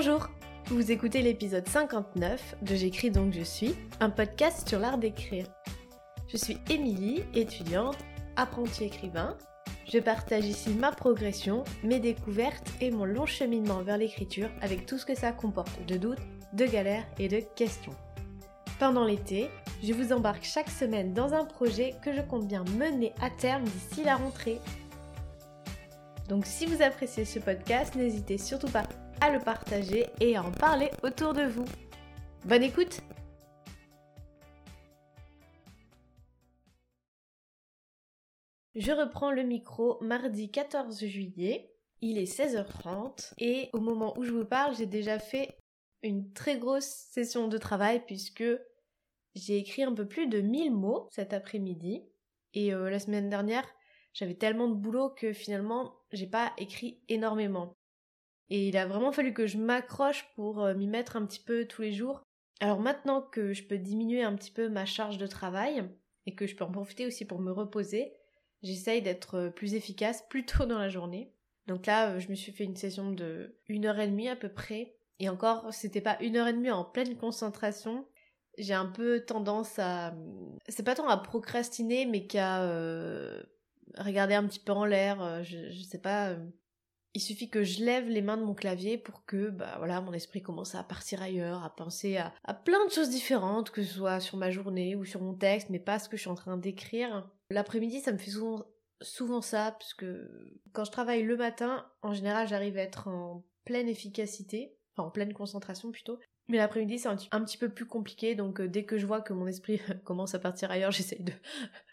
Bonjour Vous écoutez l'épisode 59 de J'écris donc je suis, un podcast sur l'art d'écrire. Je suis Émilie, étudiante, apprentie écrivain. Je partage ici ma progression, mes découvertes et mon long cheminement vers l'écriture avec tout ce que ça comporte de doutes, de galères et de questions. Pendant l'été, je vous embarque chaque semaine dans un projet que je compte bien mener à terme d'ici la rentrée. Donc si vous appréciez ce podcast, n'hésitez surtout pas à le partager et à en parler autour de vous. Bonne écoute Je reprends le micro mardi 14 juillet. Il est 16h30 et au moment où je vous parle, j'ai déjà fait une très grosse session de travail puisque j'ai écrit un peu plus de 1000 mots cet après-midi et euh, la semaine dernière, j'avais tellement de boulot que finalement, j'ai pas écrit énormément. Et il a vraiment fallu que je m'accroche pour euh, m'y mettre un petit peu tous les jours. Alors maintenant que je peux diminuer un petit peu ma charge de travail et que je peux en profiter aussi pour me reposer, j'essaye d'être euh, plus efficace plus tôt dans la journée. Donc là, euh, je me suis fait une session de une heure et demie à peu près. Et encore, c'était pas une heure et demie en pleine concentration. J'ai un peu tendance à, c'est pas tant à procrastiner, mais qu'à regarder un petit peu en l'air. Je, je sais pas il suffit que je lève les mains de mon clavier pour que bah mon esprit commence à partir ailleurs, à penser à, plein de choses différentes, que ce soit sur ma journée ou sur mon texte, mais pas ce que je suis en train d'écrire. L'après-midi, ça me fait souvent souvent ça, parce que quand je travaille le matin, en général, j'arrive à être en pleine efficacité, enfin en pleine concentration plutôt. Mais l'après-midi, c'est un, petit peu plus compliqué, donc euh, dès que je vois que mon esprit commence à partir ailleurs, j'essaye de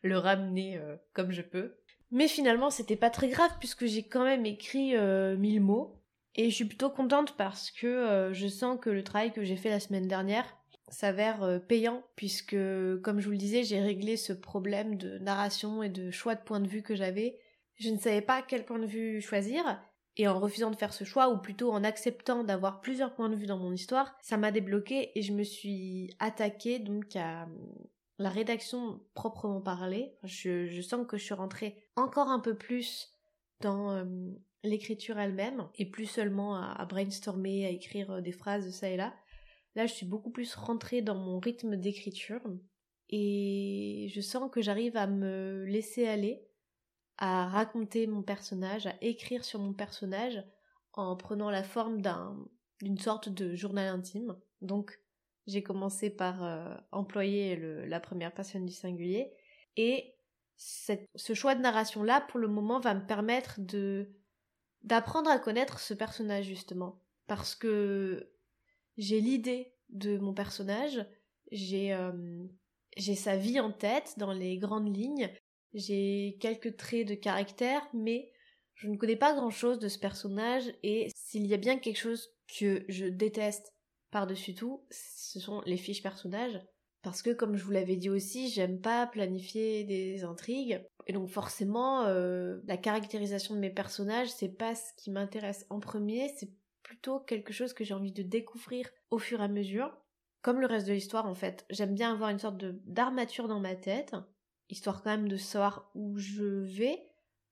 le ramener euh, comme je peux. Mais finalement, c'était pas très grave puisque j'ai quand même écrit euh, 1000 mots. Et je suis plutôt contente parce que euh, je sens que le travail que j'ai fait la semaine dernière s'avère euh, payant puisque, comme je vous le disais, j'ai réglé ce problème de narration et de choix de point de vue que j'avais. Je ne savais pas quel point de vue choisir. Et en refusant de faire ce choix, ou plutôt en acceptant d'avoir plusieurs points de vue dans mon histoire, ça m'a débloqué et je me suis attaquée donc à la rédaction proprement parlée. Je, sens que je suis rentrée encore un peu plus dans euh, l'écriture elle-même et plus seulement à, brainstormer, à écrire euh, des phrases ça et là. Là, je suis beaucoup plus rentrée dans mon rythme d'écriture et je sens que j'arrive à me laisser aller, à raconter mon personnage, à écrire sur mon personnage en prenant la forme d'une sorte de journal intime. Donc, j'ai commencé par euh, employer la première personne du singulier. Et ce choix de narration là pour le moment va me permettre de d'apprendre à connaître ce personnage justement. Parce que j'ai l'idée de mon personnage. J'ai euh, j'ai sa vie en tête dans les grandes lignes. J'ai quelques traits de caractère mais je ne connais pas grand chose de ce personnage. Et s'il y a bien quelque chose que je déteste par-dessus tout, ce sont les fiches personnages. Parce que, comme je vous l'avais dit aussi, j'aime pas planifier des intrigues. Et donc, forcément, euh, la caractérisation de mes personnages, c'est pas ce qui m'intéresse en premier, c'est plutôt quelque chose que j'ai envie de découvrir au fur et à mesure. Comme le reste de l'histoire, en fait. J'aime bien avoir une sorte d'armature dans ma tête, histoire quand même de savoir où je vais,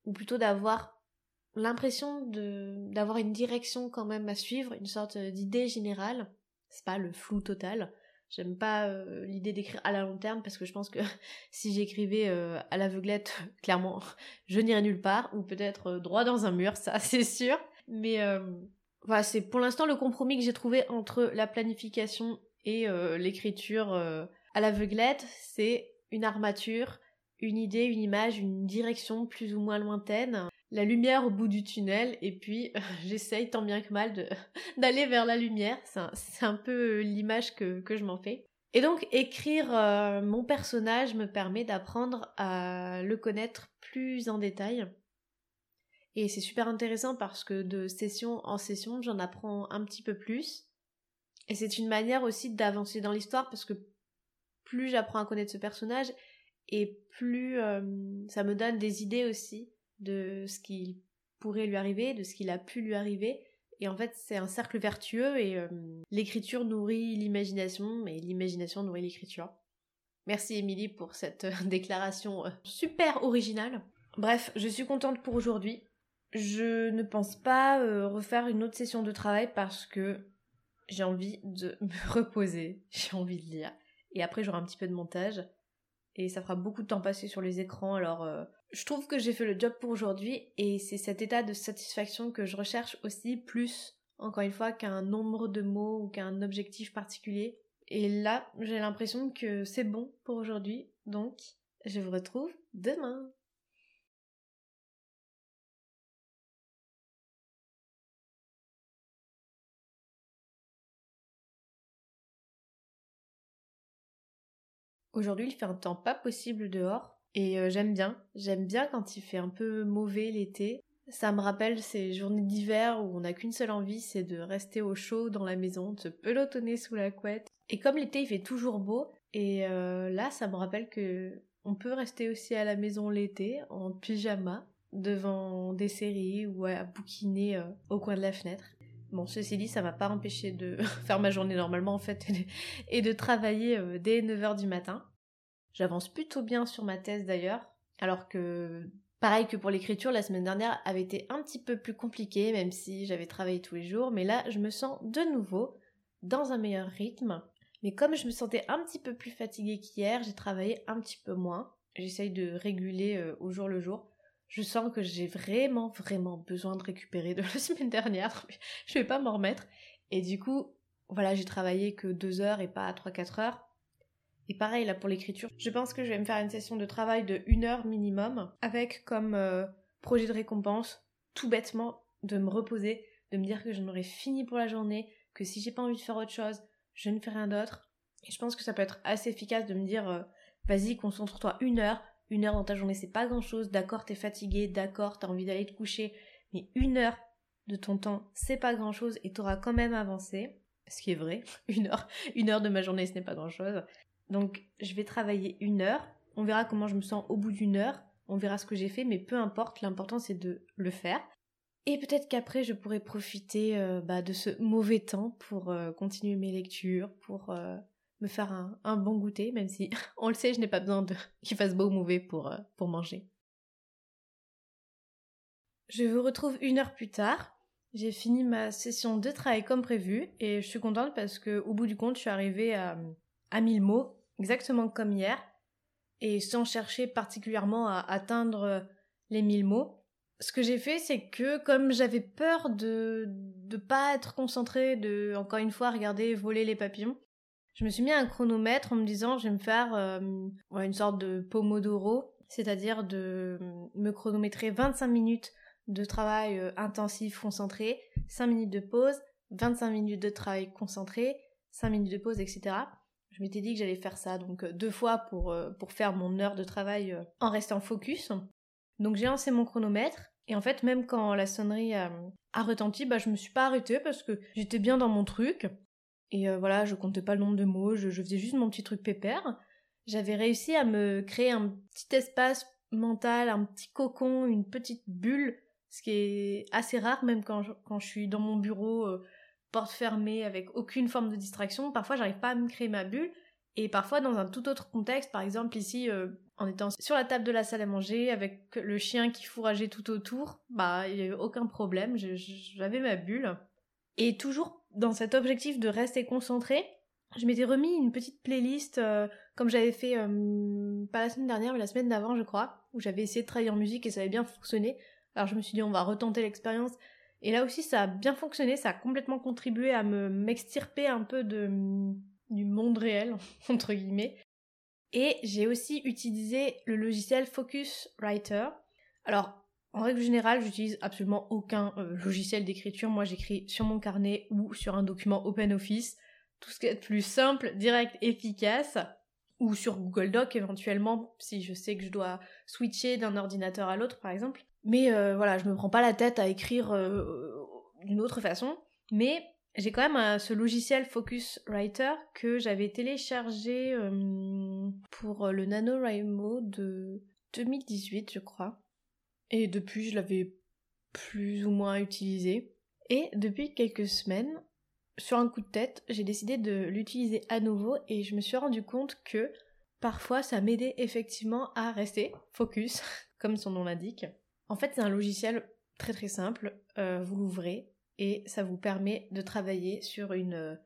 ou plutôt d'avoir l'impression d'avoir une direction quand même à suivre, une sorte d'idée générale c'est pas le flou total. J'aime pas euh, l'idée d'écrire à la long terme parce que je pense que si j'écrivais euh, à l'aveuglette, clairement, je n'irais nulle part ou peut-être euh, droit dans un mur, ça c'est sûr. Mais voilà, c'est pour l'instant le compromis que j'ai trouvé entre la planification et l'écriture à l'aveuglette, c'est une armature, une idée, une image, une direction plus ou moins lointaine la lumière au bout du tunnel et puis j'essaye tant bien que mal d'aller vers la lumière. C'est un, peu l'image que, que je m'en fais. Et donc écrire euh, mon personnage me permet d'apprendre à le connaître plus en détail. Et c'est super intéressant parce que de session en session, j'en apprends un petit peu plus. Et c'est une manière aussi d'avancer dans l'histoire parce que plus j'apprends à connaître ce personnage et plus euh, ça me donne des idées aussi de ce qui pourrait lui arriver, de ce qu'il a pu lui arriver. Et en fait, c'est un cercle vertueux et euh, l'écriture nourrit l'imagination et l'imagination nourrit l'écriture. Merci Émilie pour cette euh, déclaration euh, super originale. Bref, je suis contente pour aujourd'hui. Je ne pense pas refaire une autre session de travail parce que j'ai envie de me reposer, j'ai envie de lire. Et après, j'aurai un petit peu de montage. Et ça fera beaucoup de temps passé sur les écrans. Alors, je trouve que j'ai fait le job pour aujourd'hui. Et c'est cet état de satisfaction que je recherche aussi, plus, encore une fois, qu'un nombre de mots ou qu'un objectif particulier. Et là, j'ai l'impression que c'est bon pour aujourd'hui. Donc, je vous retrouve demain. Aujourd'hui, il fait un temps pas possible dehors et euh, j'aime bien. J'aime bien quand il fait un peu mauvais l'été. Ça me rappelle ces journées d'hiver où on n'a qu'une seule envie, c'est de rester au chaud dans la maison, de se pelotonner sous la couette. Et comme l'été il fait toujours beau, et euh, là ça me rappelle que on peut rester aussi à la maison l'été en pyjama devant des séries ou à bouquiner euh, au coin de la fenêtre. Bon, ceci dit, ça m'a pas empêché de faire ma journée normalement en fait et de travailler dès 9h du matin. J'avance plutôt bien sur ma thèse d'ailleurs, alors que pareil que pour l'écriture, la semaine dernière avait été un petit peu plus compliquée, même si j'avais travaillé tous les jours, mais là je me sens de nouveau dans un meilleur rythme. Mais comme je me sentais un petit peu plus fatiguée qu'hier, j'ai travaillé un petit peu moins. J'essaye de réguler euh, au jour le jour je sens que j'ai vraiment, vraiment besoin de récupérer de la semaine dernière. je vais pas m'en remettre. Et du coup, voilà, j'ai travaillé que deux heures et pas 3-4 heures. Et pareil là pour l'écriture, je pense que je vais me faire une session de travail de une heure minimum, avec comme euh, projet de récompense, tout bêtement, de me reposer, de me dire que j'en aurai fini pour la journée, que si j'ai pas envie de faire autre chose, je ne fais rien d'autre. Et je pense que ça peut être assez efficace de me dire, euh, vas-y, concentre-toi une heure, une heure dans ta journée, c'est pas grand chose. D'accord, t'es fatigué, d'accord, t'as envie d'aller te coucher, mais une heure de ton temps, c'est pas grand chose et t'auras quand même avancé. Ce qui est vrai. Une heure, une heure de ma journée, ce n'est pas grand chose. Donc, je vais travailler une heure. On verra comment je me sens au bout d'une heure. On verra ce que j'ai fait, mais peu importe. L'important, c'est de le faire. Et peut-être qu'après, je pourrai profiter euh, bah, de ce mauvais temps pour euh, continuer mes lectures, pour euh, me faire un, bon goûter, même si on le sait, je n'ai pas besoin de qu'il fasse beau ou mauvais pour, pour manger. Je vous retrouve une heure plus tard. J'ai fini ma session de travail comme prévu et je suis contente parce que au bout du compte, je suis arrivée à, à 1000 mots, exactement comme hier, et sans chercher particulièrement à atteindre les 1000 mots. Ce que j'ai fait, c'est que comme j'avais peur de ne pas être concentrée, de encore une fois regarder voler les papillons, je me suis mis un chronomètre en me disant je vais me faire euh, une sorte de pomodoro, c'est-à-dire de me chronométrer 25 minutes de travail euh, intensif concentré, 5 minutes de pause, 25 minutes de travail concentré, 5 minutes de pause, etc. Je m'étais dit que j'allais faire ça donc euh, deux fois pour, pour faire mon heure de travail en restant focus. Donc j'ai lancé mon chronomètre et en fait même quand la sonnerie a, retenti, bah je me suis pas arrêtée parce que j'étais bien dans mon truc. Et euh, voilà, je comptais pas le nombre de mots, je, faisais juste mon petit truc pépère. J'avais réussi à me créer un petit espace mental, un petit cocon, une petite bulle, ce qui est assez rare même quand je, quand je suis dans mon bureau, euh, porte fermée, avec aucune forme de distraction. Parfois, j'arrive pas à me créer ma bulle. Et parfois, dans un tout autre contexte, par exemple ici, euh, en étant sur la table de la salle à manger, avec le chien qui fourrageait tout autour, bah, il n'y avait aucun problème, j'avais ma bulle. Et toujours dans cet objectif de rester concentré, je m'étais remis une petite playlist euh, comme j'avais fait euh, pas la semaine dernière mais la semaine d'avant je crois où j'avais essayé de travailler en musique et ça avait bien fonctionné. Alors je me suis dit on va retenter l'expérience et là aussi ça a bien fonctionné, ça a complètement contribué à me m'extirper un peu de du monde réel entre guillemets. Et j'ai aussi utilisé le logiciel Focus Writer. Alors en règle générale, j'utilise absolument aucun euh, logiciel d'écriture. Moi, j'écris sur mon carnet ou sur un document OpenOffice. Tout ce qui est plus simple, direct, efficace. Ou sur Google Doc éventuellement, si je sais que je dois switcher d'un ordinateur à l'autre, par exemple. Mais euh, voilà, je me prends pas la tête à écrire euh, d'une autre façon. Mais j'ai quand même ce logiciel Focus Writer que j'avais téléchargé pour le NaNoWriMo de 2018, je crois. Et depuis, je l'avais plus ou moins utilisé. Et depuis quelques semaines, sur un coup de tête, j'ai décidé de l'utiliser à nouveau et je me suis rendu compte que parfois ça m'aidait effectivement à rester focus, comme son nom l'indique. En fait, c'est un logiciel très très simple. Euh, vous l'ouvrez et ça vous permet de travailler sur une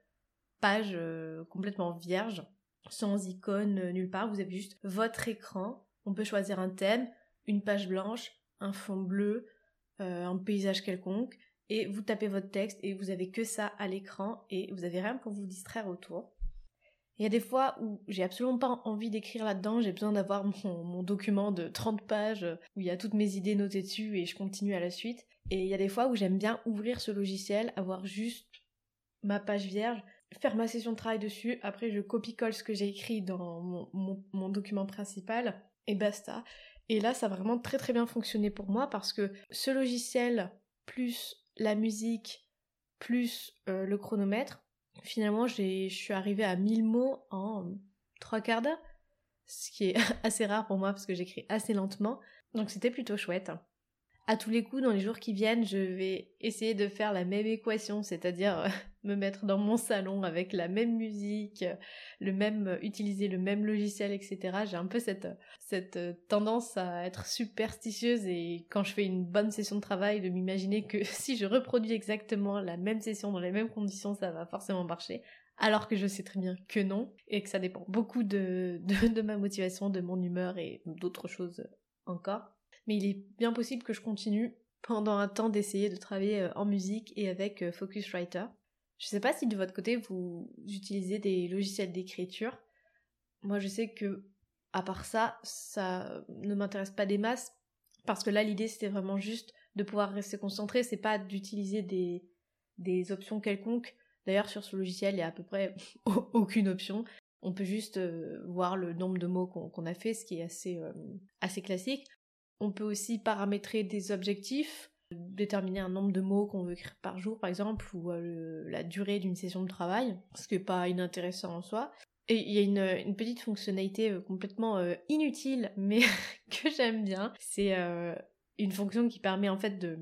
page euh, complètement vierge, sans icône euh, nulle part. Vous avez juste votre écran. On peut choisir un thème, une page blanche, un fond bleu, un paysage quelconque, et vous tapez votre texte et vous avez que ça à l'écran et vous avez rien pour vous distraire autour. Il y a des fois où j'ai absolument pas envie d'écrire là-dedans, j'ai besoin d'avoir mon, document de 30 pages où il y a toutes mes idées notées dessus et je continue à la suite. Et il y a des fois où j'aime bien ouvrir ce logiciel, avoir juste ma page vierge, faire ma session de travail dessus, après je copie-colle ce que j'ai écrit dans mon, mon document principal et basta. Et là, ça a vraiment très très bien fonctionné pour moi parce que ce logiciel, plus la musique, plus euh, le chronomètre, finalement, je suis arrivée à 1000 mots en trois quarts d'heure, ce qui est assez rare pour moi parce que j'écris assez lentement. Donc c'était plutôt chouette à tous les coups, dans les jours qui viennent, je vais essayer de faire la même équation, c'est-à-dire euh, me mettre dans mon salon avec la même musique, le même, utiliser le même logiciel, etc. J'ai un peu cette, cette tendance à être superstitieuse et quand je fais une bonne session de travail, de m'imaginer que si je reproduis exactement la même session dans les mêmes conditions, ça va forcément marcher. Alors que je sais très bien que non, et que ça dépend beaucoup de, de ma motivation, de mon humeur et d'autres choses encore mais il est bien possible que je continue pendant un temps d'essayer de travailler euh, en musique et avec euh, Focuswriter. Je sais pas si de votre côté vous utilisez des logiciels d'écriture. Moi je sais que à part ça, ça ne m'intéresse pas des masses parce que là l'idée c'était vraiment juste de pouvoir rester concentré, c'est pas d'utiliser des, des options quelconques. D'ailleurs sur ce logiciel il y a à peu près aucune option. On peut juste euh, voir le nombre de mots qu'on a fait, ce qui est assez, assez classique. On peut aussi paramétrer des objectifs, déterminer un nombre de mots qu'on veut écrire par jour par exemple, ou euh, la durée d'une session de travail, ce qui n'est pas inintéressant en soi. Et il y a une, petite fonctionnalité euh, complètement euh, inutile, mais que j'aime bien. C'est une fonction qui permet en fait de,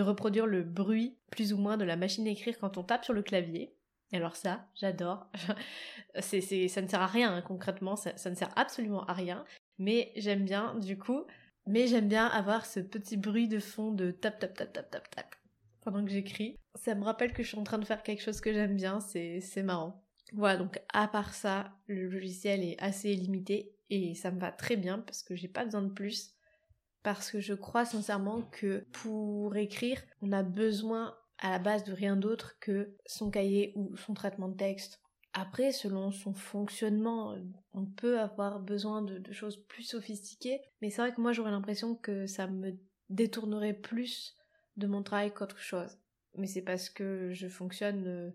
reproduire le bruit plus ou moins de la machine à écrire quand on tape sur le clavier. Alors ça, j'adore. c'est, ça ne sert à rien hein, concrètement, ça, ne sert absolument à rien. Mais j'aime bien du coup mais j'aime bien avoir ce petit bruit de fond de tap tap tap tap tap tap pendant que j'écris. Ça me rappelle que je suis en train de faire quelque chose que j'aime bien, c'est, marrant. Voilà, donc à part ça, le logiciel est assez limité et ça me va très bien parce que j'ai pas besoin de plus. Parce que je crois sincèrement que pour écrire, on a besoin à la base de rien d'autre que son cahier ou son traitement de texte après, selon son fonctionnement, on peut avoir besoin de, choses plus sophistiquées, mais c'est vrai que moi j'aurais l'impression que ça me détournerait plus de mon travail qu'autre chose. Mais c'est parce que je fonctionne euh,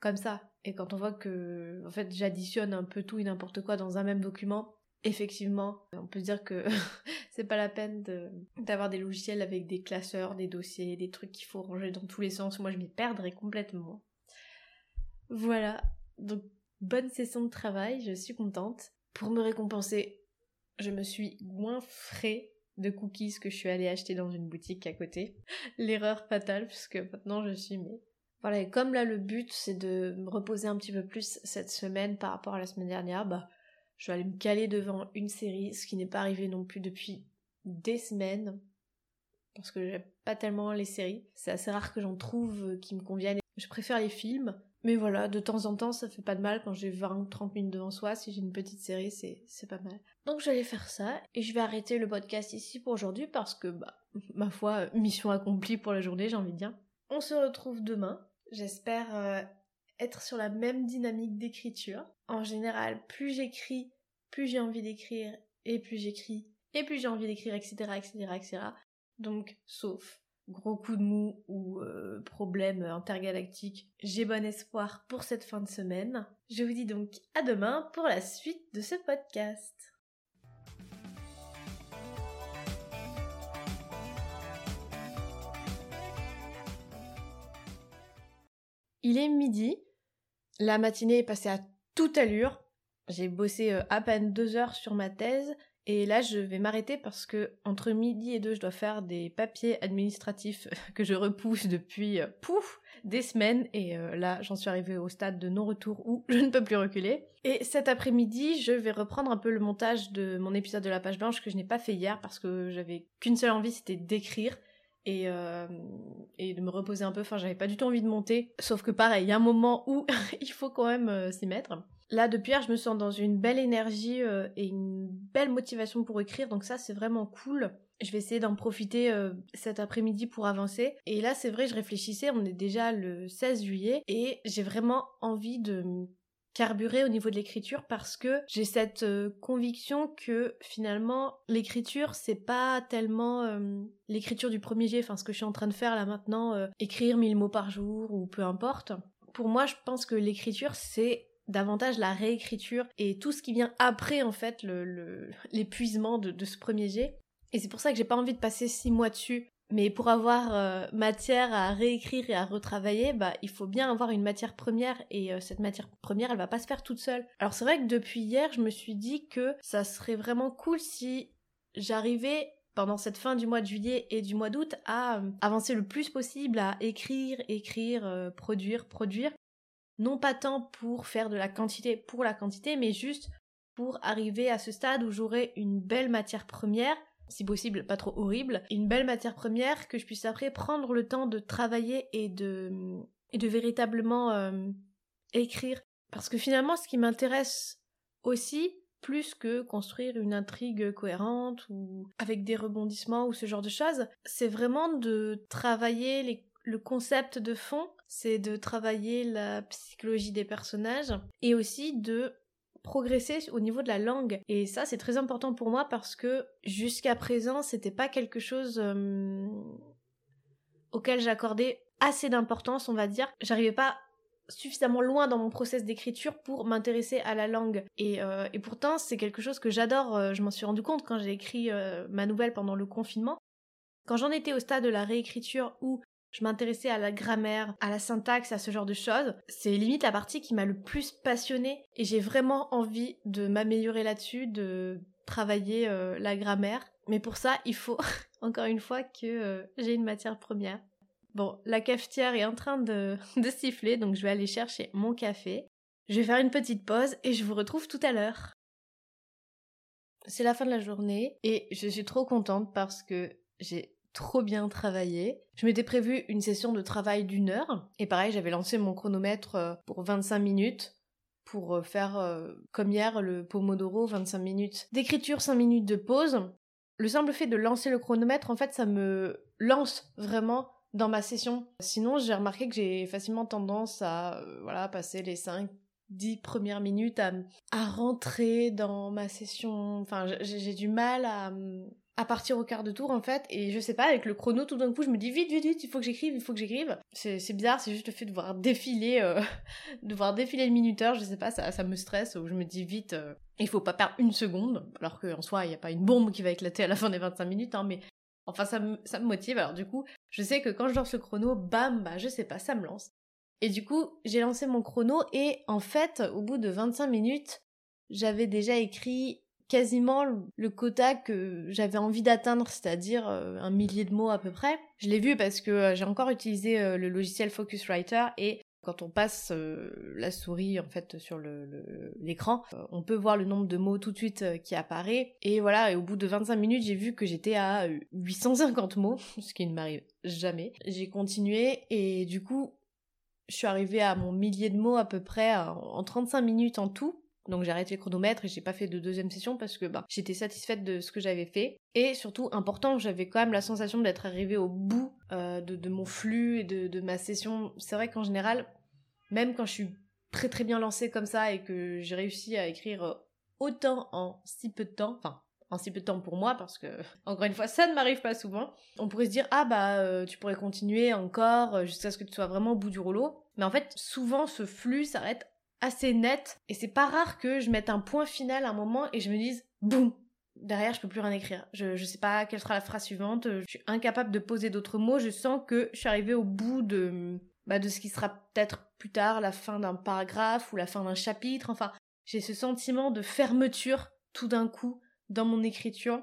comme ça. Et quand on voit que, en fait, j'additionne un peu tout et n'importe quoi dans un même document, effectivement, on peut dire que c'est pas la peine d'avoir des logiciels avec des classeurs, des dossiers, des trucs qu'il faut ranger dans tous les sens. Moi, je m'y perdrais complètement. Voilà, donc, bonne session de travail, je suis contente. Pour me récompenser, je me suis moins frais de cookies que je suis allée acheter dans une boutique à côté. L'erreur fatale, puisque maintenant je suis mais. Voilà, et comme là le but c'est de me reposer un petit peu plus cette semaine par rapport à la semaine dernière, bah je vais aller me caler devant une série, ce qui n'est pas arrivé non plus depuis des semaines. Parce que j'aime pas tellement les séries. C'est assez rare que j'en trouve qui me conviennent. Je préfère les films. Mais voilà, de temps en temps, ça fait pas de mal quand j'ai 20 ou 30 minutes devant soi. Si j'ai une petite série, c'est, c'est pas mal. Donc je vais faire ça et je vais arrêter le podcast ici pour aujourd'hui parce que, bah, ma foi, mission accomplie pour la journée, j'ai envie de dire. On se retrouve demain. J'espère euh, être sur la même dynamique d'écriture. En général, plus j'écris, plus j'ai envie d'écrire et plus j'écris et plus j'ai envie d'écrire, etc., etc., etc. Donc, sauf gros coup de mou ou euh, problème intergalactique, j'ai bon espoir pour cette fin de semaine. Je vous dis donc à demain pour la suite de ce podcast. Il est midi, la matinée est passée à toute allure, j'ai bossé euh, à peine deux heures sur ma thèse et là, je vais m'arrêter parce que entre midi et deux, je dois faire des papiers administratifs que je repousse depuis euh, pouf des semaines. Et euh, là, j'en suis arrivée au stade de non-retour où je ne peux plus reculer. Et cet après-midi, je vais reprendre un peu le montage de mon épisode de la page blanche que je n'ai pas fait hier parce que j'avais qu'une seule envie, c'était d'écrire. et, euh, de me reposer un peu. Enfin, j'avais pas du tout envie de monter. Sauf que pareil, il y a un moment où il faut quand même s'y mettre. Là, depuis hier, je me sens dans une belle énergie euh, et une belle motivation pour écrire, donc ça, c'est vraiment cool. Je vais essayer d'en profiter cet après-midi pour avancer. Et là, c'est vrai, je réfléchissais, on est déjà le 16 juillet, et j'ai vraiment envie de carburer au niveau de l'écriture parce que j'ai cette euh, conviction que finalement l'écriture c'est pas tellement euh, l'écriture du premier jet, enfin ce que je suis en train de faire là maintenant, euh, écrire mille mots par jour ou peu importe. Pour moi je pense que l'écriture c'est davantage la réécriture et tout ce qui vient après en fait l'épuisement de, de ce premier jet. Et c'est pour ça que j'ai pas envie de passer six mois dessus mais pour avoir euh, matière à réécrire et à retravailler, bah il faut bien avoir une matière première et euh, cette matière première, elle va pas se faire toute seule. Alors c'est vrai que depuis hier, je me suis dit que ça serait vraiment cool si j'arrivais pendant cette fin du mois de juillet et du mois d'août à euh, avancer le plus possible à écrire, écrire, produire, produire. Non pas tant pour faire de la quantité pour la quantité, mais juste pour arriver à ce stade où j'aurai une belle matière première si possible pas trop horrible, une belle matière première que je puisse après prendre le temps de travailler et de, et de véritablement euh, écrire. Parce que finalement, ce qui m'intéresse aussi, plus que construire une intrigue cohérente ou avec des rebondissements ou ce genre de choses, c'est vraiment de travailler le concept de fond, c'est de travailler la psychologie des personnages et aussi de progresser au niveau de la langue. Et ça, c'est très important pour moi parce que jusqu'à présent, c'était pas quelque chose euh, auquel j'accordais assez d'importance, on va dire. J'arrivais pas suffisamment loin dans mon process d'écriture pour m'intéresser à la langue. Et, euh, pourtant, c'est quelque chose que j'adore. Euh, je m'en suis rendu compte quand j'ai écrit ma nouvelle pendant le confinement. Quand j'en étais au stade de la réécriture où je m'intéressais à la grammaire, à la syntaxe, à ce genre de choses. C'est limite la partie qui m'a le plus passionnée et j'ai vraiment envie de m'améliorer là-dessus, de travailler euh, la grammaire. Mais pour ça, il faut encore une fois que euh, j'ai une matière première. Bon, la cafetière est en train de, de siffler, donc je vais aller chercher mon café. Je vais faire une petite pause et je vous retrouve tout à l'heure. C'est la fin de la journée et je suis trop contente parce que j'ai trop bien travaillé. Je m'étais prévu une session de travail d'une heure. Et pareil, j'avais lancé mon chronomètre euh, pour 25 minutes pour euh, faire euh, comme hier le Pomodoro, 25 minutes d'écriture, 5 minutes de pause. Le simple fait de lancer le chronomètre, en fait, ça me lance vraiment dans ma session. Sinon, j'ai remarqué que j'ai facilement tendance à voilà, passer les 5 10 premières minutes à, à rentrer dans ma session. Enfin, j'ai du mal à, à partir au quart de tour en fait et je sais pas avec le chrono tout d'un coup je me dis vite vite vite il faut que j'écrive il faut que j'écrive. C'est bizarre c'est juste le fait de voir défiler euh, de défiler le minuteur je sais pas ça, ça me stresse ou je me dis vite euh, il faut pas perdre une seconde alors qu'en soi il y a pas une bombe qui va éclater à la fin des 25 minutes hein, mais enfin ça me, ça me motive. Alors du coup je sais que quand je lance le chrono bam bah je sais pas ça me lance. Et du coup j'ai lancé mon chrono et en fait au bout de 25 minutes j'avais déjà écrit quasiment le quota que j'avais envie d'atteindre, c'est-à-dire euh, un millier de mots à peu près. Je l'ai vu parce que euh, j'ai encore utilisé euh, le logiciel Focuswriter et quand on passe la souris en fait sur l'écran, on peut voir le nombre de mots tout de suite qui apparaît. Et voilà, au bout de 25 minutes, j'ai vu que j'étais à 850 mots, ce qui ne m'arrive jamais. J'ai continué et du coup, je suis arrivée à mon millier de mots à peu près en 35 minutes en tout. Donc j'ai arrêté le chronomètre et j'ai pas fait de deuxième session parce que bah, j'étais satisfaite de ce que j'avais fait. Et surtout, important, j'avais quand même la sensation d'être arrivée au bout euh, de, mon flux et de, ma session. C'est vrai qu'en général, même quand je suis très très bien lancée comme ça et que j'ai réussi à écrire euh, autant en si peu de temps, enfin en si peu de temps pour moi parce que encore une fois ça ne m'arrive pas souvent. On pourrait se dire ah bah euh, tu pourrais continuer encore jusqu'à ce que tu sois vraiment au bout du rouleau. Mais en fait souvent ce flux s'arrête assez nette et c'est pas rare que je mette un point final à un moment et je me dise boum derrière je peux plus rien écrire. Je, je sais pas quelle sera la phrase suivante. Je suis incapable de poser d'autres mots. Je sens que je suis arrivée au bout de bah, de ce qui sera peut-être plus tard la fin d'un paragraphe ou la fin d'un chapitre. Enfin j'ai ce sentiment de fermeture tout d'un coup dans mon écriture.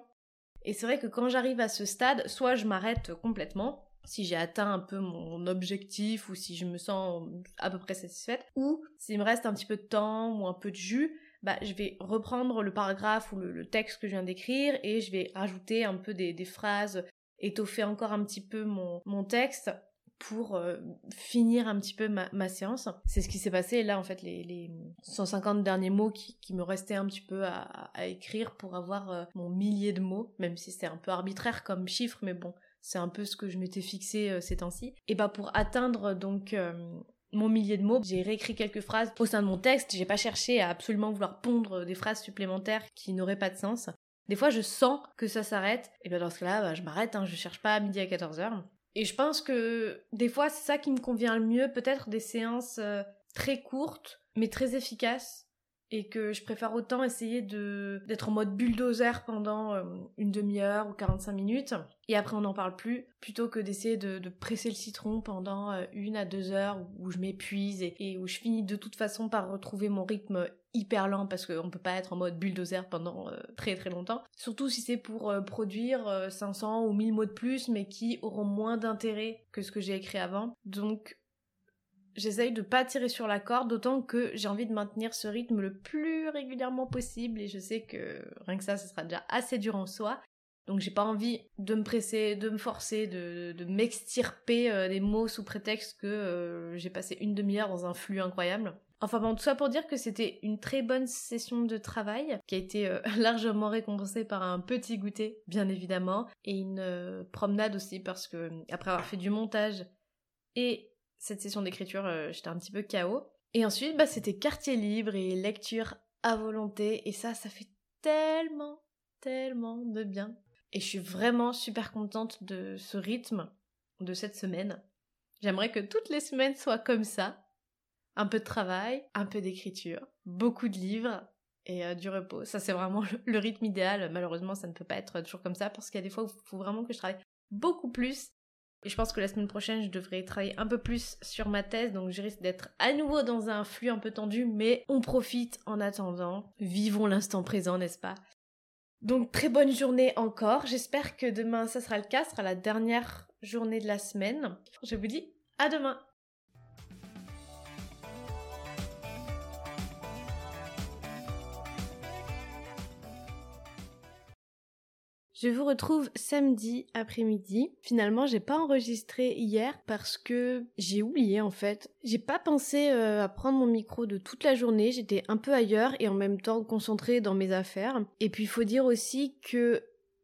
Et c'est vrai que quand j'arrive à ce stade soit je m'arrête complètement si j'ai atteint un peu mon objectif ou si je me sens à peu près satisfaite, ou s'il me reste un petit peu de temps ou un peu de jus, bah, je vais reprendre le paragraphe ou le, texte que je viens d'écrire et je vais rajouter un peu des, phrases étoffer encore un petit peu mon, mon texte pour euh, finir un petit peu ma, ma séance. C'est ce qui s'est passé. là, en fait, les, les 150 derniers mots qui, qui, me restaient un petit peu à, écrire pour avoir euh, mon millier de mots, même si c'était un peu arbitraire comme chiffre, mais bon, c'est un peu ce que je m'étais fixé euh, ces temps-ci. Et bah pour atteindre donc mon millier de mots, j'ai réécrit quelques phrases au sein de mon texte. J'ai pas cherché à absolument vouloir pondre des phrases supplémentaires qui n'auraient pas de sens. Des fois, je sens que ça s'arrête, et bien dans ce cas-là, bah, je m'arrête, hein, je cherche pas à midi à 14h. Et je pense que des fois, c'est ça qui me convient le mieux, peut-être des séances euh, très courtes, mais très efficaces, et que je préfère autant essayer de d'être en mode bulldozer pendant euh, une demi-heure ou 45 minutes. Et après on n'en parle plus plutôt que d'essayer de, presser le citron pendant euh, une à deux heures où, je m'épuise et, et, où je finis de toute façon par retrouver mon rythme hyper lent parce qu'on peut pas être en mode bulldozer pendant euh, très très longtemps. Surtout si c'est pour produire 500 ou 1000 mots de plus mais qui auront moins d'intérêt que ce que j'ai écrit avant. Donc j'essaye de pas tirer sur la corde, d'autant que j'ai envie de maintenir ce rythme le plus régulièrement possible et je sais que rien que ça, ce sera déjà assez dur en soi. Donc j'ai pas envie de me presser, de me forcer, de, m'extirper euh, des mots sous prétexte que euh, j'ai passé une demi-heure dans un flux incroyable. Enfin bon, tout ça pour dire que c'était une très bonne session de travail qui a été euh, largement récompensée par un petit goûter, bien évidemment, et une promenade aussi parce que après avoir fait du montage et cette session d'écriture, euh, j'étais un petit peu KO. Et ensuite, bah, c'était quartier libre et lecture à volonté. Et ça, ça fait tellement, tellement de bien. Et je suis vraiment super contente de ce rythme de cette semaine. J'aimerais que toutes les semaines soient comme ça. Un peu de travail, un peu d'écriture, beaucoup de livres et euh, du repos. Ça, c'est vraiment le, rythme idéal. Malheureusement, ça ne peut pas être toujours comme ça parce qu'il y a des fois où il faut vraiment que je travaille beaucoup plus et je pense que la semaine prochaine, je devrais travailler un peu plus sur ma thèse, donc je risque d'être à nouveau dans un flux un peu tendu, mais on profite en attendant. Vivons l'instant présent, n'est-ce pas? Donc très bonne journée encore. J'espère que demain, ça sera le cas, ce sera la dernière journée de la semaine. Je vous dis à demain Je vous retrouve samedi après-midi. Finalement, j'ai pas enregistré hier parce que j'ai oublié en fait. J'ai pas pensé euh, à prendre mon micro de toute la journée. J'étais un peu ailleurs et en même temps concentrée dans mes affaires. Et puis il faut dire aussi que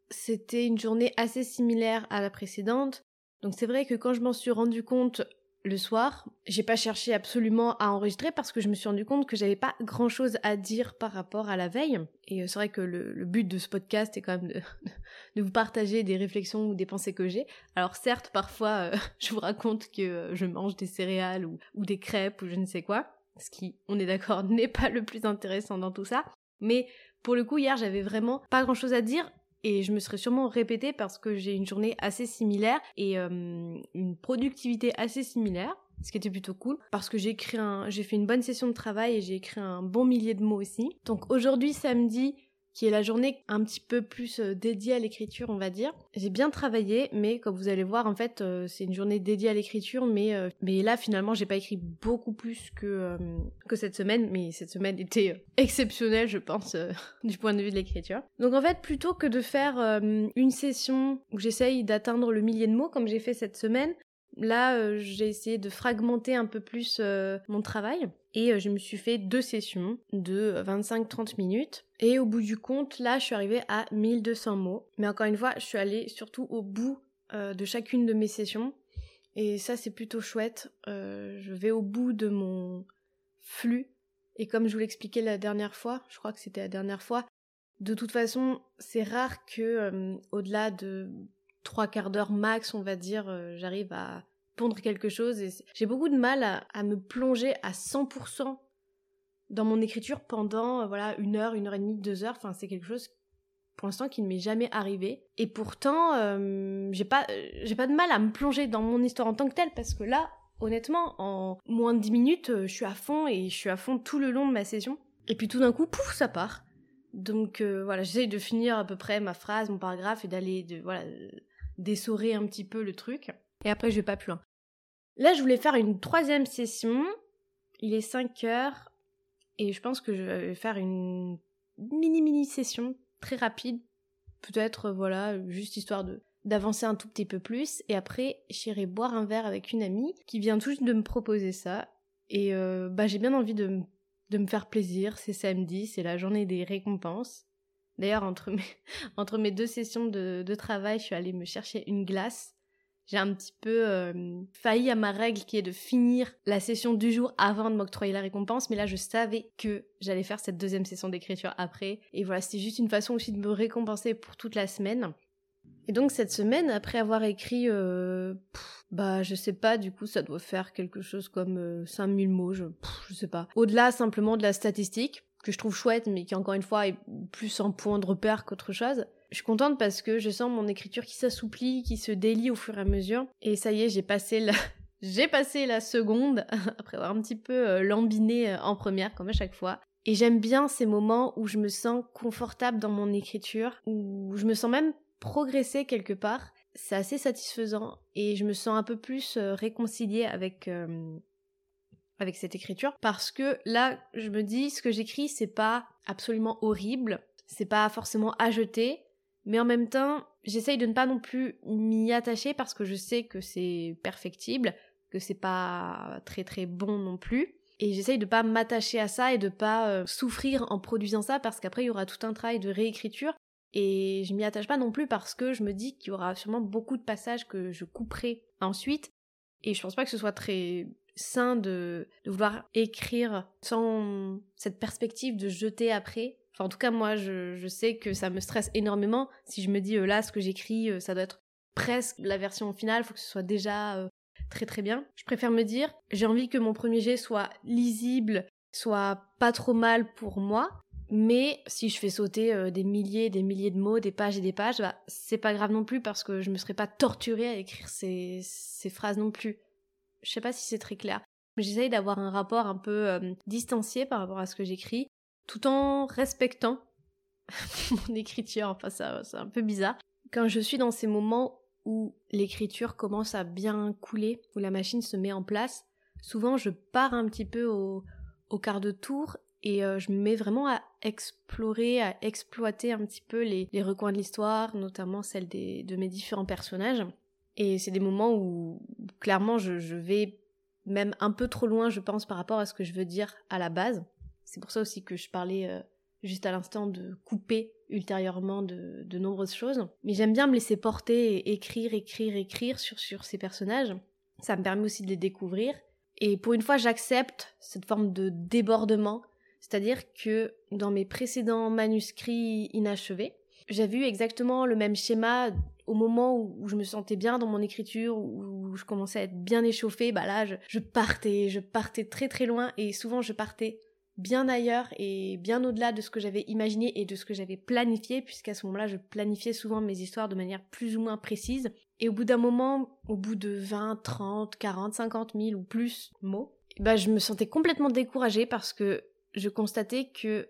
c'était une journée assez similaire à la précédente. Donc c'est vrai que quand je m'en suis rendu compte le soir. J'ai pas cherché absolument à enregistrer parce que je me suis rendu compte que j'avais pas grand chose à dire par rapport à la veille. Et euh, c'est vrai que le, but de ce podcast est quand même de, vous partager des réflexions ou des pensées que j'ai. Alors certes, parfois, euh, je vous raconte que euh, je mange des céréales ou, ou des crêpes ou je ne sais quoi. Ce qui, on est d'accord, n'est pas le plus intéressant dans tout ça. Mais pour le coup, hier, j'avais vraiment pas grand chose à dire et je me serais sûrement répétée parce que j'ai une journée assez similaire et une productivité assez similaire ce qui était plutôt cool parce que j'ai un j'ai fait une bonne session de travail et j'ai écrit un bon millier de mots aussi. Donc aujourd'hui samedi, qui est la journée un petit peu plus euh, dédiée à l'écriture, on va dire. J'ai bien travaillé, mais comme vous allez voir, en fait, euh, c'est une journée dédiée à l'écriture, mais euh, mais là finalement, j'ai pas écrit beaucoup plus que que cette semaine, mais cette semaine était exceptionnelle, je pense, du point de vue de l'écriture. Donc en fait, plutôt que de faire une session où j'essaye d'atteindre le millier de mots comme j'ai fait cette semaine, Là, euh, j'ai essayé de fragmenter un peu plus euh, mon travail et euh, je me suis fait deux sessions de 25-30 minutes. Et au bout du compte, là, je suis arrivée à 1200 mots. Mais encore une fois, je suis allée surtout au bout de chacune de mes sessions. Et ça, c'est plutôt chouette. je vais au bout de mon flux. Et comme je vous l'expliquais la dernière fois, je crois que c'était la dernière fois, de toute façon, c'est rare que, au-delà de trois quarts d'heure max, on va dire, euh, j'arrive à pondre quelque chose. Et j'ai beaucoup de mal à, me plonger à 100% dans mon écriture pendant, euh, voilà, une heure, une heure et demie, deux heures. Enfin, c'est quelque chose pour l'instant qui ne m'est jamais arrivé. Et pourtant, euh, j'ai pas, j'ai pas de mal à me plonger dans mon histoire en tant que telle parce que là, honnêtement, en moins de 10 minutes, je suis à fond et je suis à fond tout le long de ma session. Et puis tout d'un coup, pouf, ça part. Donc voilà, j'essaye de finir à peu près ma phrase, mon paragraphe et d'aller de voilà d'essorer un petit peu le truc. Et après, je vais pas plus loin. Là, je voulais faire une troisième session. Il est 5 heures. Et je pense que je vais faire une mini-mini session très rapide. Peut-être, voilà, juste histoire de d'avancer un tout petit peu plus et après j'irai boire un verre avec une amie qui vient tout juste de me proposer ça et euh, bah j'ai bien envie de, de me faire plaisir, c'est samedi, c'est la journée des récompenses. D'ailleurs entre mes, deux sessions de, travail je suis allée me chercher une glace j'ai un petit peu euh, failli à ma règle qui est de finir la session du jour avant de m'octroyer la récompense, mais là je savais que j'allais faire cette deuxième session d'écriture après. Et voilà, c'était juste une façon aussi de me récompenser pour toute la semaine. Et donc cette semaine, après avoir écrit, euh, bah je sais pas, du coup ça doit faire quelque chose comme 5000 euh, mots, je, je sais pas. Au-delà simplement de la statistique, que je trouve chouette, mais qui encore une fois est plus un point de repère qu'autre chose. Je suis contente parce que je sens mon écriture qui s'assouplit, qui se délie au fur et à mesure. Et ça y est, j'ai passé la... j'ai passé la seconde, après avoir un petit peu euh, lambiné euh, en première, comme à chaque fois. Et j'aime bien ces moments où je me sens confortable dans mon écriture, où je me sens même progresser quelque part. C'est assez satisfaisant et je me sens un peu plus euh, réconciliée avec avec cette écriture parce que là je me dis ce que j'écris c'est pas absolument horrible, c'est pas forcément à jeter, mais en même temps, j'essaye de ne pas non plus m'y attacher parce que je sais que c'est perfectible, que c'est pas très très bon non plus. Et j'essaye de pas m'attacher à ça et de pas euh, souffrir en produisant ça parce qu'après il y aura tout un travail de réécriture. Et je m'y attache pas non plus parce que je me dis qu'il y aura sûrement beaucoup de passages que je couperai ensuite. Et je pense pas que ce soit très sain de, vouloir écrire sans cette perspective de jeter après en tout cas, moi, je, sais que ça me stresse énormément. Si je me dis, euh, là, ce que j'écris, euh, ça doit être presque la version finale, faut que ce soit déjà euh, très très bien. Je préfère me dire, j'ai envie que mon premier jet soit lisible, soit pas trop mal pour moi. Mais si je fais sauter des milliers et des milliers de mots, des pages et des pages, bah, c'est pas grave non plus parce que je me serais pas torturée à écrire ces phrases non plus. Je sais pas si c'est très clair. J'essaye d'avoir un rapport un peu distancié par rapport à ce que j'écris tout en respectant mon écriture. Enfin, ça, c'est un peu bizarre. Quand je suis dans ces moments où l'écriture commence à bien couler, où la machine se met en place, souvent je pars un petit peu au, quart de tour et euh, je me mets vraiment à explorer, à exploiter un petit peu les, recoins de l'histoire, notamment celle de mes différents personnages. Et c'est des moments où clairement je, vais même un peu trop loin, je pense, par rapport à ce que je veux dire à la base. C'est pour ça aussi que je parlais euh, juste à l'instant de couper ultérieurement de, nombreuses choses. Mais j'aime bien me laisser porter et écrire, écrire, écrire sur, sur ces personnages. Ça me permet aussi de les découvrir. Et pour une fois, j'accepte cette forme de débordement. C'est-à-dire que dans mes précédents manuscrits inachevés, j'avais eu exactement le même schéma au moment où, je me sentais bien dans mon écriture, où, je commençais à être bien échauffée, bah là, je partais, je partais très très loin et souvent je partais bien ailleurs et bien au-delà de ce que j'avais imaginé et de ce que j'avais planifié, puisqu'à ce moment-là, je planifiais souvent mes histoires de manière plus ou moins précise. Et au bout d'un moment, au bout de 20, 30, 40, 50 000 ou plus mots, bah, je me sentais complètement découragée parce que je constatais que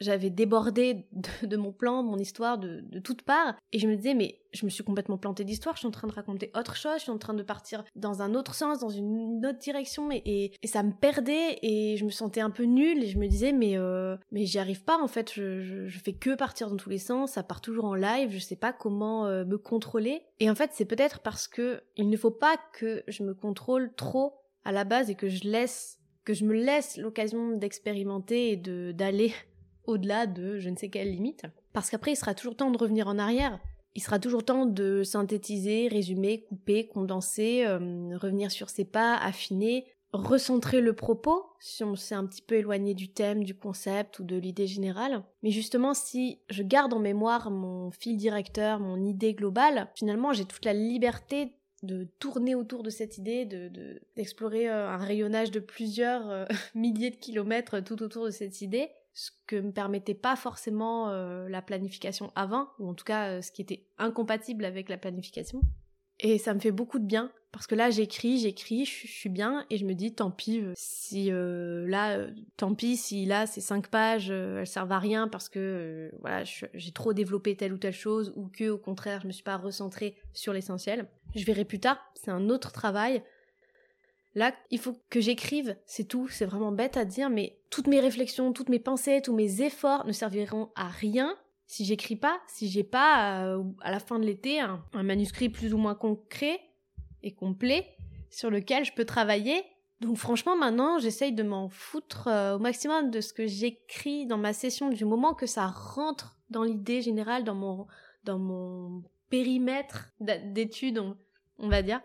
j'avais débordé de, mon plan, mon histoire, de, de toutes parts, et je me disais, mais je me suis complètement plantée d'histoire, je suis en train de raconter autre chose, je suis en train de partir dans un autre sens, dans une autre direction, et, et, ça me perdait, et je me sentais un peu nulle, et je me disais, mais, euh, mais j'y arrive pas, en fait, je, je, fais que partir dans tous les sens, ça part toujours en live, je sais pas comment euh, me contrôler, et en fait, c'est peut-être parce que il ne faut pas que je me contrôle trop à la base et que je laisse que je me laisse l'occasion d'expérimenter et de d'aller au-delà de je ne sais quelle limite. Parce qu'après, il sera toujours temps de revenir en arrière. Il sera toujours temps de synthétiser, résumer, couper, condenser, euh, revenir sur ses pas, affiner, recentrer le propos si on s'est un petit peu éloigné du thème, du concept ou de l'idée générale. Mais justement, si je garde en mémoire mon fil directeur, mon idée globale, finalement, j'ai toute la liberté de tourner autour de cette idée, de d'explorer euh, un rayonnage de plusieurs euh, milliers de kilomètres tout autour de cette idée, ce que me permettait pas forcément euh, la planification avant, ou en tout cas euh, ce qui était incompatible avec la planification. Et ça me fait beaucoup de bien, parce que là j'écris, j'écris, je suis bien, et je me dis tant pis euh, si là, tant pis si là ces cinq pages elles servent à rien parce que voilà j'ai trop développé telle ou telle chose, ou que au contraire je me suis pas recentrée sur l'essentiel. Je verrai plus tard, c'est un autre travail, Là, il faut que j'écrive, c'est tout, c'est vraiment bête à dire, mais toutes mes réflexions, toutes mes pensées, tous mes efforts ne serviront à rien si j'écris pas, si j'ai pas euh, à la fin de l'été un, manuscrit plus ou moins concret et complet sur lequel je peux travailler. Donc franchement maintenant j'essaye de m'en foutre euh, au maximum de ce que j'écris dans ma session du moment que ça rentre dans l'idée générale, dans mon, dans mon périmètre d'études, on, va dire.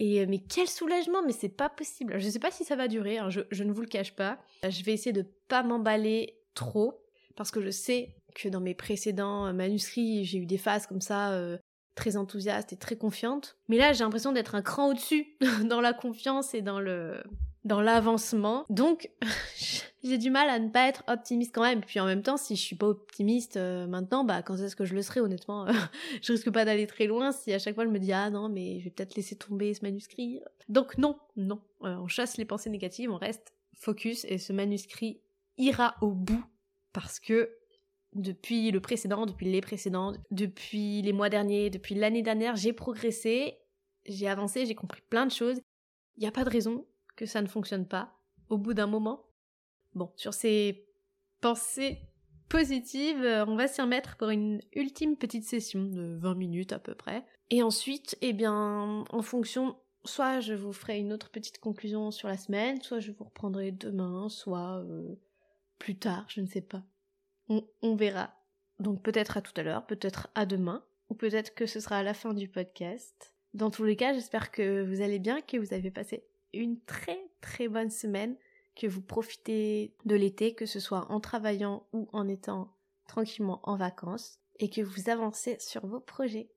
Euh, mais quel soulagement, mais c'est pas possible. Je sais pas si ça va durer, hein, je, ne vous le cache pas. Je vais essayer de pas m'emballer trop parce que je sais que dans mes précédents euh, manuscrits, j'ai eu des phases comme ça euh, très enthousiastes et très confiantes. Mais là, j'ai l'impression d'être un cran au-dessus dans la confiance et dans le dans l'avancement. Donc, j'ai du mal à ne pas être optimiste quand même. Puis en même temps, si je suis pas optimiste euh, maintenant, bah quand est-ce que je le serai honnêtement? Je risque pas d'aller très loin si à chaque fois je me dis ah non mais je vais peut-être laisser tomber ce manuscrit. Donc non, non, on chasse les pensées négatives, on reste focus et ce manuscrit ira au bout parce que depuis le précédent, depuis les précédents, depuis les mois derniers, depuis l'année dernière, j'ai progressé, j'ai avancé, j'ai compris plein de choses. Il n'y a pas de raison que ça ne fonctionne pas au bout d'un moment. Bon, sur ces pensées positives, on va s'y remettre pour une ultime petite session de 20 minutes à peu près. Et ensuite, eh bien, en fonction, soit je vous ferai une autre petite conclusion sur la semaine, soit je vous reprendrai demain, soit euh, plus tard, je ne sais pas. On, verra. Donc peut-être à tout à l'heure, peut-être à demain, ou peut-être que ce sera à la fin du podcast. Dans tous les cas, j'espère que vous allez bien, que vous avez passé une très très bonne semaine, que vous profitez de l'été, que ce soit en travaillant ou en étant tranquillement en vacances, et que vous avancez sur vos projets.